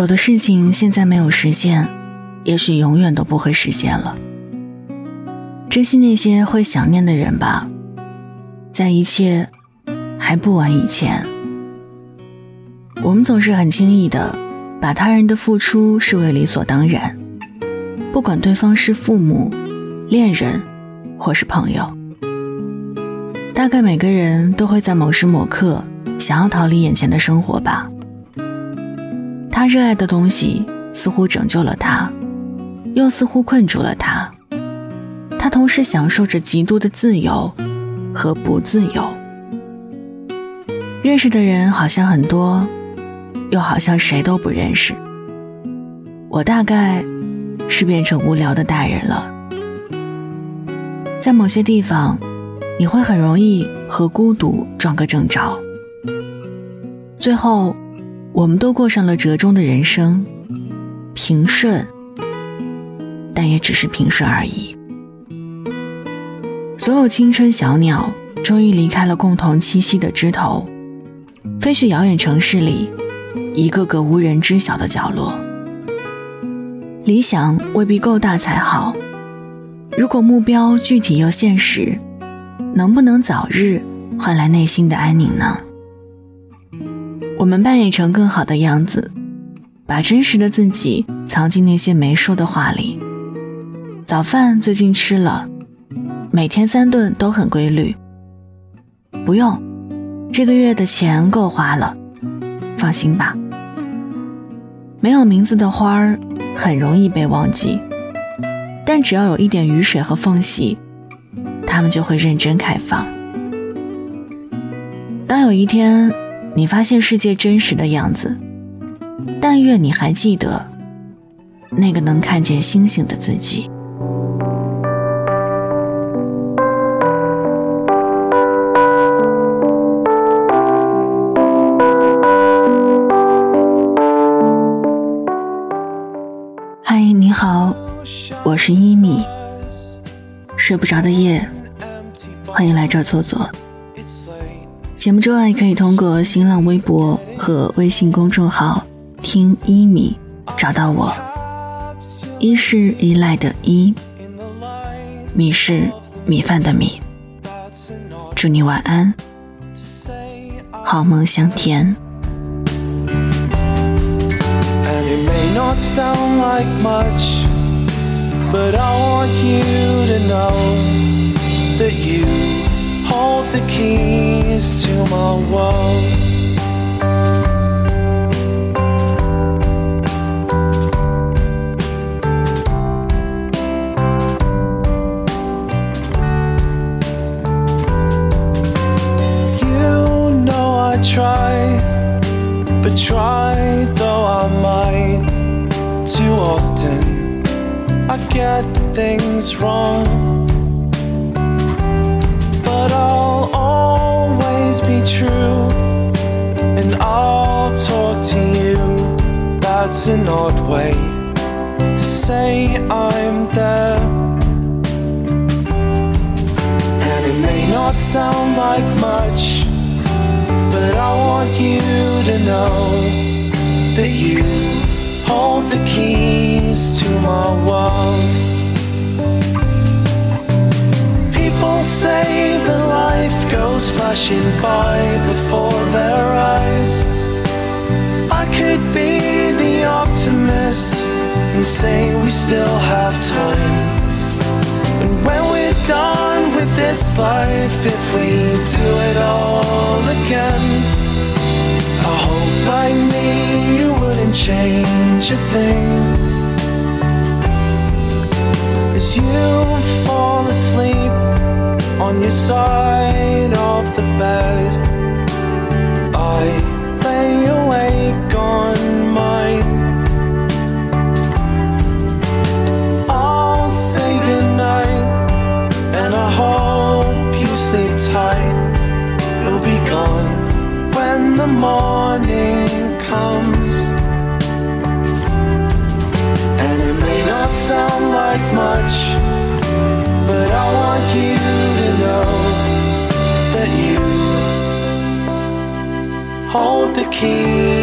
有的事情现在没有实现，也许永远都不会实现了。珍惜那些会想念的人吧，在一切还不晚以前。我们总是很轻易的把他人的付出视为理所当然，不管对方是父母、恋人或是朋友。大概每个人都会在某时某刻想要逃离眼前的生活吧。他热爱的东西似乎拯救了他，又似乎困住了他。他同时享受着极度的自由和不自由。认识的人好像很多。又好像谁都不认识。我大概是变成无聊的大人了。在某些地方，你会很容易和孤独撞个正着。最后，我们都过上了折中的人生，平顺，但也只是平顺而已。所有青春小鸟终于离开了共同栖息的枝头，飞去遥远城市里。一个个无人知晓的角落，理想未必够大才好。如果目标具体又现实，能不能早日换来内心的安宁呢？我们扮演成更好的样子，把真实的自己藏进那些没说的话里。早饭最近吃了，每天三顿都很规律。不用，这个月的钱够花了。放心吧，没有名字的花儿很容易被忘记，但只要有一点雨水和缝隙，它们就会认真开放。当有一天你发现世界真实的样子，但愿你还记得那个能看见星星的自己。嗨，你好我是一米，睡不着的夜，欢迎来这儿坐坐。节目之外，可以通过新浪微博和微信公众号“听一米”找到我。一是依赖的依，米是米饭的米。祝你晚安，好梦香甜。But I want you to know that you hold the keys to my world. You know I try, but try though I might too often I get things wrong. That's an odd way to say I'm there. And it may not sound like much, but I want you to know that you hold the keys to my world. People say that life goes flashing by before their eyes. I could be optimist and say we still have time. And when we're done with this life, if we do it all again, I hope like me you wouldn't change a thing As you fall asleep on your side of the bed I hold the keys